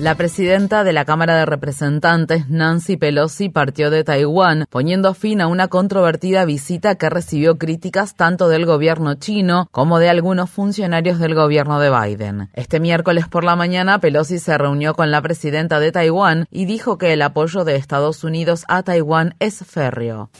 La presidenta de la Cámara de Representantes, Nancy Pelosi, partió de Taiwán, poniendo fin a una controvertida visita que recibió críticas tanto del gobierno chino como de algunos funcionarios del gobierno de Biden. Este miércoles por la mañana, Pelosi se reunió con la presidenta de Taiwán y dijo que el apoyo de Estados Unidos a Taiwán es férreo.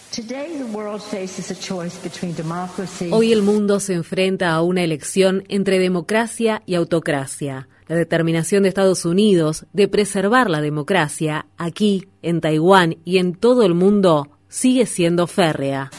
Hoy el mundo se enfrenta a una elección entre democracia y autocracia. La determinación de Estados Unidos de preservar la democracia aquí, en Taiwán y en todo el mundo sigue siendo férrea.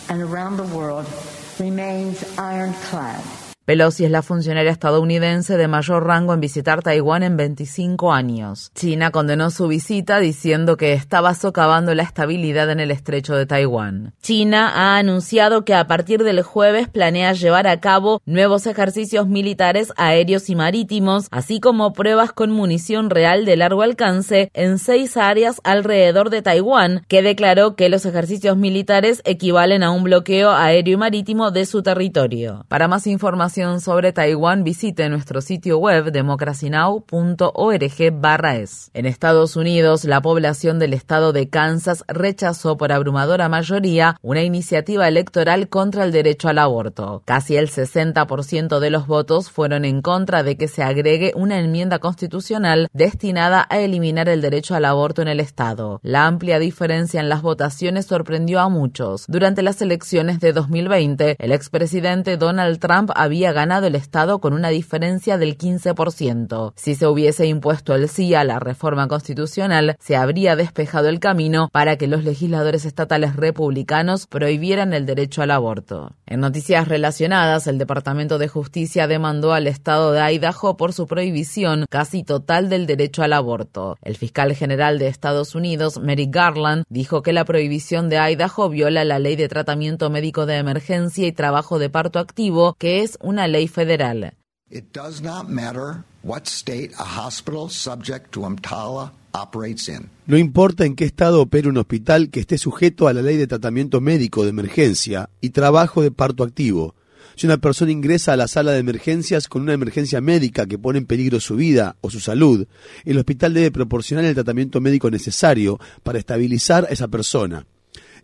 Pelosi es la funcionaria estadounidense de mayor rango en visitar Taiwán en 25 años. China condenó su visita diciendo que estaba socavando la estabilidad en el estrecho de Taiwán. China ha anunciado que a partir del jueves planea llevar a cabo nuevos ejercicios militares aéreos y marítimos, así como pruebas con munición real de largo alcance en seis áreas alrededor de Taiwán, que declaró que los ejercicios militares equivalen a un bloqueo aéreo y marítimo de su territorio. Para más información sobre Taiwán, visite nuestro sitio web democracynow.org es. En Estados Unidos, la población del estado de Kansas rechazó por abrumadora mayoría una iniciativa electoral contra el derecho al aborto. Casi el 60% de los votos fueron en contra de que se agregue una enmienda constitucional destinada a eliminar el derecho al aborto en el estado. La amplia diferencia en las votaciones sorprendió a muchos. Durante las elecciones de 2020, el expresidente Donald Trump había ganado el Estado con una diferencia del 15%. Si se hubiese impuesto el sí a la reforma constitucional, se habría despejado el camino para que los legisladores estatales republicanos prohibieran el derecho al aborto. En noticias relacionadas, el Departamento de Justicia demandó al Estado de Idaho por su prohibición casi total del derecho al aborto. El fiscal general de Estados Unidos, Merrick Garland, dijo que la prohibición de Idaho viola la ley de tratamiento médico de emergencia y trabajo de parto activo, que es una ley federal. It does not matter what state a hospital subject to EMTALA operates in. No importa en qué estado opere un hospital que esté sujeto a la ley de tratamiento médico de emergencia y trabajo de parto activo. Si una persona ingresa a la sala de emergencias con una emergencia médica que pone en peligro su vida o su salud, el hospital debe proporcionar el tratamiento médico necesario para estabilizar a esa persona.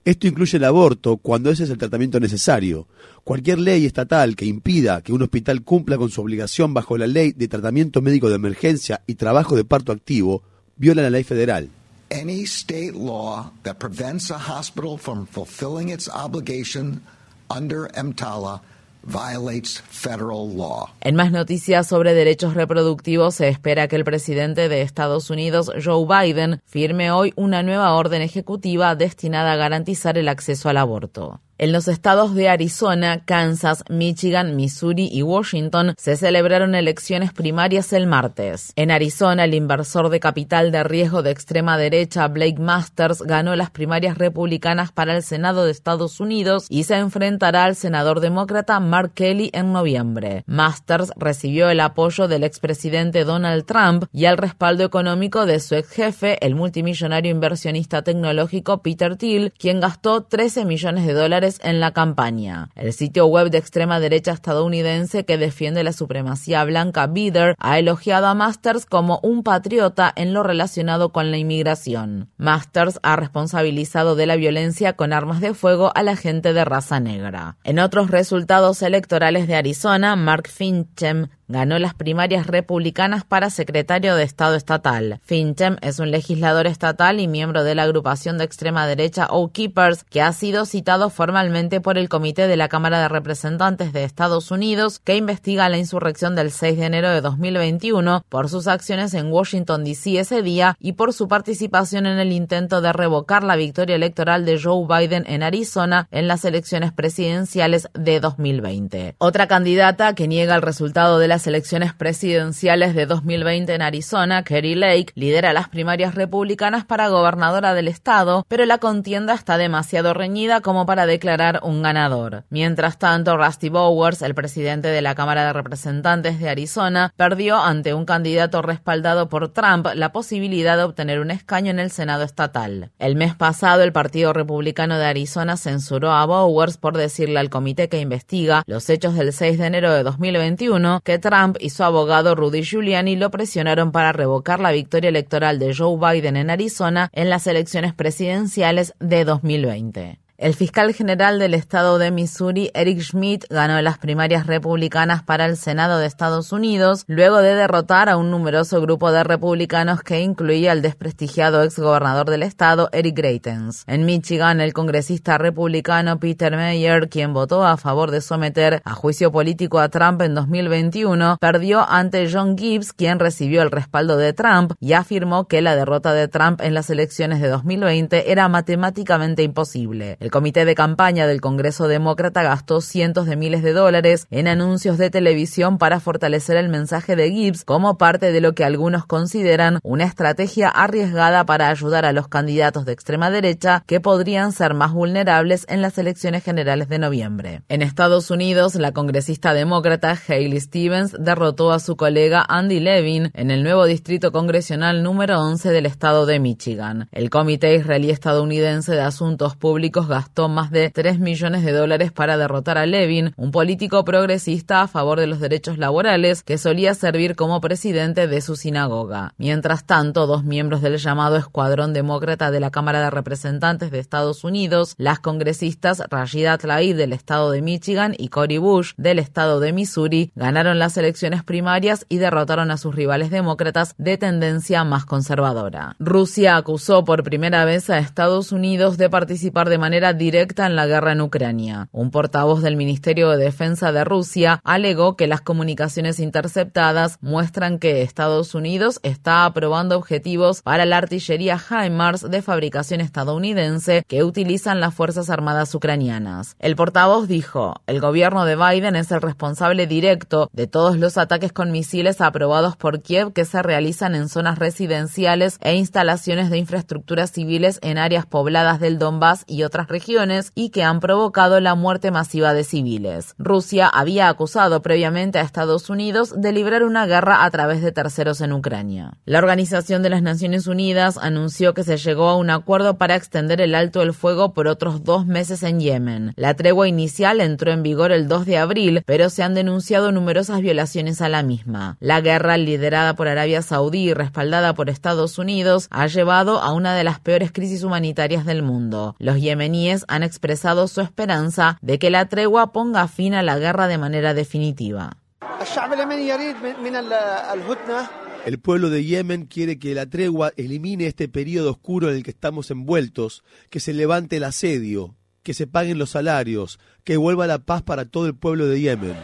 Esto incluye el aborto cuando ese es el tratamiento necesario. Cualquier ley estatal que impida que un hospital cumpla con su obligación bajo la ley de tratamiento médico de emergencia y trabajo de parto activo viola la ley federal. Any state law that prevents a hospital from fulfilling its obligation under EMTALA violates federal law. En más noticias sobre derechos reproductivos, se espera que el presidente de Estados Unidos, Joe Biden, firme hoy una nueva orden ejecutiva destinada a garantizar el acceso al aborto. En los estados de Arizona, Kansas, Michigan, Missouri y Washington se celebraron elecciones primarias el martes. En Arizona, el inversor de capital de riesgo de extrema derecha, Blake Masters, ganó las primarias republicanas para el Senado de Estados Unidos y se enfrentará al senador demócrata Mark Kelly en noviembre. Masters recibió el apoyo del expresidente Donald Trump y el respaldo económico de su ex jefe, el multimillonario inversionista tecnológico Peter Thiel, quien gastó 13 millones de dólares en la campaña. El sitio web de extrema derecha estadounidense que defiende la supremacía blanca Bider ha elogiado a Masters como un patriota en lo relacionado con la inmigración. Masters ha responsabilizado de la violencia con armas de fuego a la gente de raza negra. En otros resultados electorales de Arizona, Mark Finchem ganó las primarias republicanas para secretario de Estado estatal. Finchem es un legislador estatal y miembro de la agrupación de extrema derecha O Keepers, que ha sido citado formalmente por el Comité de la Cámara de Representantes de Estados Unidos, que investiga la insurrección del 6 de enero de 2021 por sus acciones en Washington, D.C. ese día y por su participación en el intento de revocar la victoria electoral de Joe Biden en Arizona en las elecciones presidenciales de 2020. Otra candidata que niega el resultado de las elecciones presidenciales de 2020 en Arizona, Kerry Lake, lidera las primarias republicanas para gobernadora del estado, pero la contienda está demasiado reñida como para declarar un ganador. Mientras tanto, Rusty Bowers, el presidente de la Cámara de Representantes de Arizona, perdió ante un candidato respaldado por Trump la posibilidad de obtener un escaño en el Senado estatal. El mes pasado, el Partido Republicano de Arizona censuró a Bowers por decirle al comité que investiga los hechos del 6 de enero de 2021 que Trump y su abogado Rudy Giuliani lo presionaron para revocar la victoria electoral de Joe Biden en Arizona en las elecciones presidenciales de 2020. El fiscal general del estado de Missouri, Eric Schmidt, ganó las primarias republicanas para el Senado de Estados Unidos luego de derrotar a un numeroso grupo de republicanos que incluía al desprestigiado exgobernador del estado, Eric Greitens. En Michigan, el congresista republicano Peter Meyer, quien votó a favor de someter a juicio político a Trump en 2021, perdió ante John Gibbs, quien recibió el respaldo de Trump y afirmó que la derrota de Trump en las elecciones de 2020 era matemáticamente imposible. El comité de campaña del Congreso Demócrata gastó cientos de miles de dólares en anuncios de televisión para fortalecer el mensaje de Gibbs como parte de lo que algunos consideran una estrategia arriesgada para ayudar a los candidatos de extrema derecha que podrían ser más vulnerables en las elecciones generales de noviembre. En Estados Unidos, la congresista demócrata Hailey Stevens derrotó a su colega Andy Levin en el nuevo distrito congresional número 11 del estado de Michigan. El Comité Israelí Estadounidense de Asuntos Públicos gastó más de 3 millones de dólares para derrotar a Levin, un político progresista a favor de los derechos laborales que solía servir como presidente de su sinagoga. Mientras tanto, dos miembros del llamado Escuadrón Demócrata de la Cámara de Representantes de Estados Unidos, las congresistas Rashida Tlaib del estado de Michigan y Cory Bush del estado de Missouri, ganaron las elecciones primarias y derrotaron a sus rivales demócratas de tendencia más conservadora. Rusia acusó por primera vez a Estados Unidos de participar de manera directa en la guerra en Ucrania. Un portavoz del Ministerio de Defensa de Rusia alegó que las comunicaciones interceptadas muestran que Estados Unidos está aprobando objetivos para la artillería HIMARS de fabricación estadounidense que utilizan las Fuerzas Armadas ucranianas. El portavoz dijo, el gobierno de Biden es el responsable directo de todos los ataques con misiles aprobados por Kiev que se realizan en zonas residenciales e instalaciones de infraestructuras civiles en áreas pobladas del Donbass y otras regiones y que han provocado la muerte masiva de civiles. Rusia había acusado previamente a Estados Unidos de librar una guerra a través de terceros en Ucrania. La Organización de las Naciones Unidas anunció que se llegó a un acuerdo para extender el alto el fuego por otros dos meses en Yemen. La tregua inicial entró en vigor el 2 de abril, pero se han denunciado numerosas violaciones a la misma. La guerra, liderada por Arabia Saudí y respaldada por Estados Unidos, ha llevado a una de las peores crisis humanitarias del mundo. Los yemeníes han expresado su esperanza de que la tregua ponga fin a la guerra de manera definitiva. El pueblo de Yemen quiere que la tregua elimine este periodo oscuro en el que estamos envueltos, que se levante el asedio, que se paguen los salarios, que vuelva la paz para todo el pueblo de Yemen.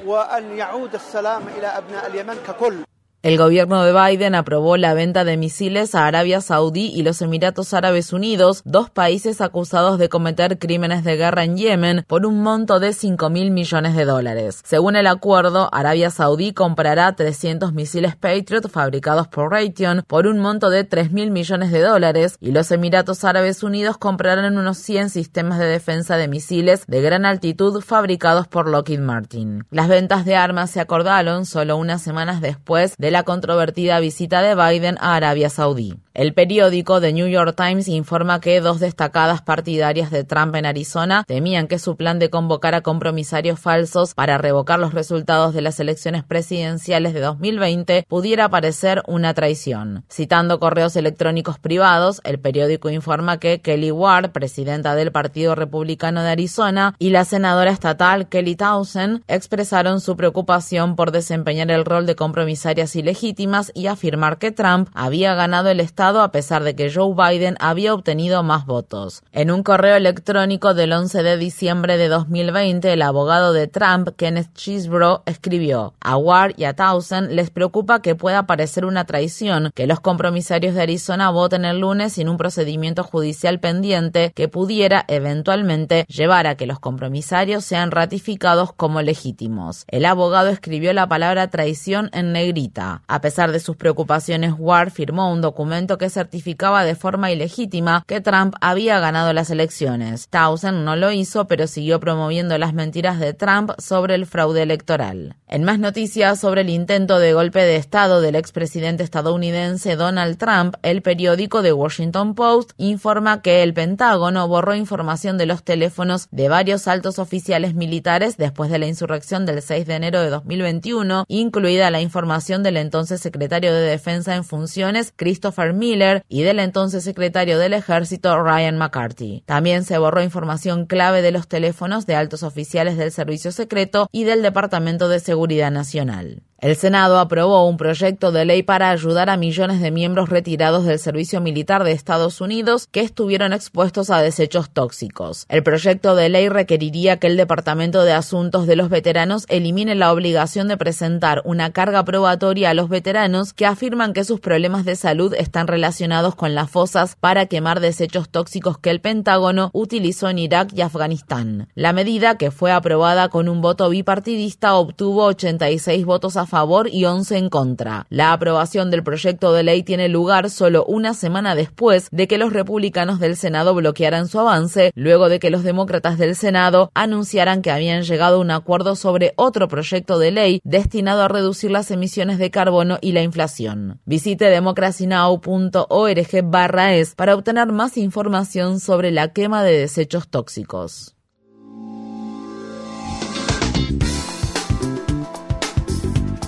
El gobierno de Biden aprobó la venta de misiles a Arabia Saudí y los Emiratos Árabes Unidos, dos países acusados de cometer crímenes de guerra en Yemen, por un monto de 5 mil millones de dólares. Según el acuerdo, Arabia Saudí comprará 300 misiles Patriot fabricados por Raytheon por un monto de 3 mil millones de dólares y los Emiratos Árabes Unidos comprarán unos 100 sistemas de defensa de misiles de gran altitud fabricados por Lockheed Martin. Las ventas de armas se acordaron solo unas semanas después de la controvertida visita de Biden a Arabia Saudí. El periódico The New York Times informa que dos destacadas partidarias de Trump en Arizona temían que su plan de convocar a compromisarios falsos para revocar los resultados de las elecciones presidenciales de 2020 pudiera parecer una traición. Citando correos electrónicos privados, el periódico informa que Kelly Ward, presidenta del Partido Republicano de Arizona, y la senadora estatal Kelly Townsend expresaron su preocupación por desempeñar el rol de compromisarias ilegítimas y afirmar que Trump había ganado el estado a pesar de que Joe Biden había obtenido más votos. En un correo electrónico del 11 de diciembre de 2020, el abogado de Trump, Kenneth Chisbro, escribió: A Ward y a Townsend les preocupa que pueda parecer una traición que los compromisarios de Arizona voten el lunes sin un procedimiento judicial pendiente que pudiera eventualmente llevar a que los compromisarios sean ratificados como legítimos. El abogado escribió la palabra traición en negrita. A pesar de sus preocupaciones, Ward firmó un documento que certificaba de forma ilegítima que Trump había ganado las elecciones. Townsend no lo hizo, pero siguió promoviendo las mentiras de Trump sobre el fraude electoral. En más noticias sobre el intento de golpe de Estado del expresidente estadounidense Donald Trump, el periódico The Washington Post informa que el Pentágono borró información de los teléfonos de varios altos oficiales militares después de la insurrección del 6 de enero de 2021, incluida la información del entonces secretario de Defensa en funciones Christopher Miller y del entonces secretario del Ejército Ryan McCarthy. También se borró información clave de los teléfonos de altos oficiales del Servicio Secreto y del Departamento de Seguridad Nacional. El Senado aprobó un proyecto de ley para ayudar a millones de miembros retirados del servicio militar de Estados Unidos que estuvieron expuestos a desechos tóxicos. El proyecto de ley requeriría que el Departamento de Asuntos de los Veteranos elimine la obligación de presentar una carga probatoria a los veteranos que afirman que sus problemas de salud están relacionados con las fosas para quemar desechos tóxicos que el Pentágono utilizó en Irak y Afganistán. La medida, que fue aprobada con un voto bipartidista, obtuvo 86 votos a favor y 11 en contra. La aprobación del proyecto de ley tiene lugar solo una semana después de que los republicanos del Senado bloquearan su avance, luego de que los demócratas del Senado anunciaran que habían llegado a un acuerdo sobre otro proyecto de ley destinado a reducir las emisiones de carbono y la inflación. Visite democracynow.org barra es para obtener más información sobre la quema de desechos tóxicos.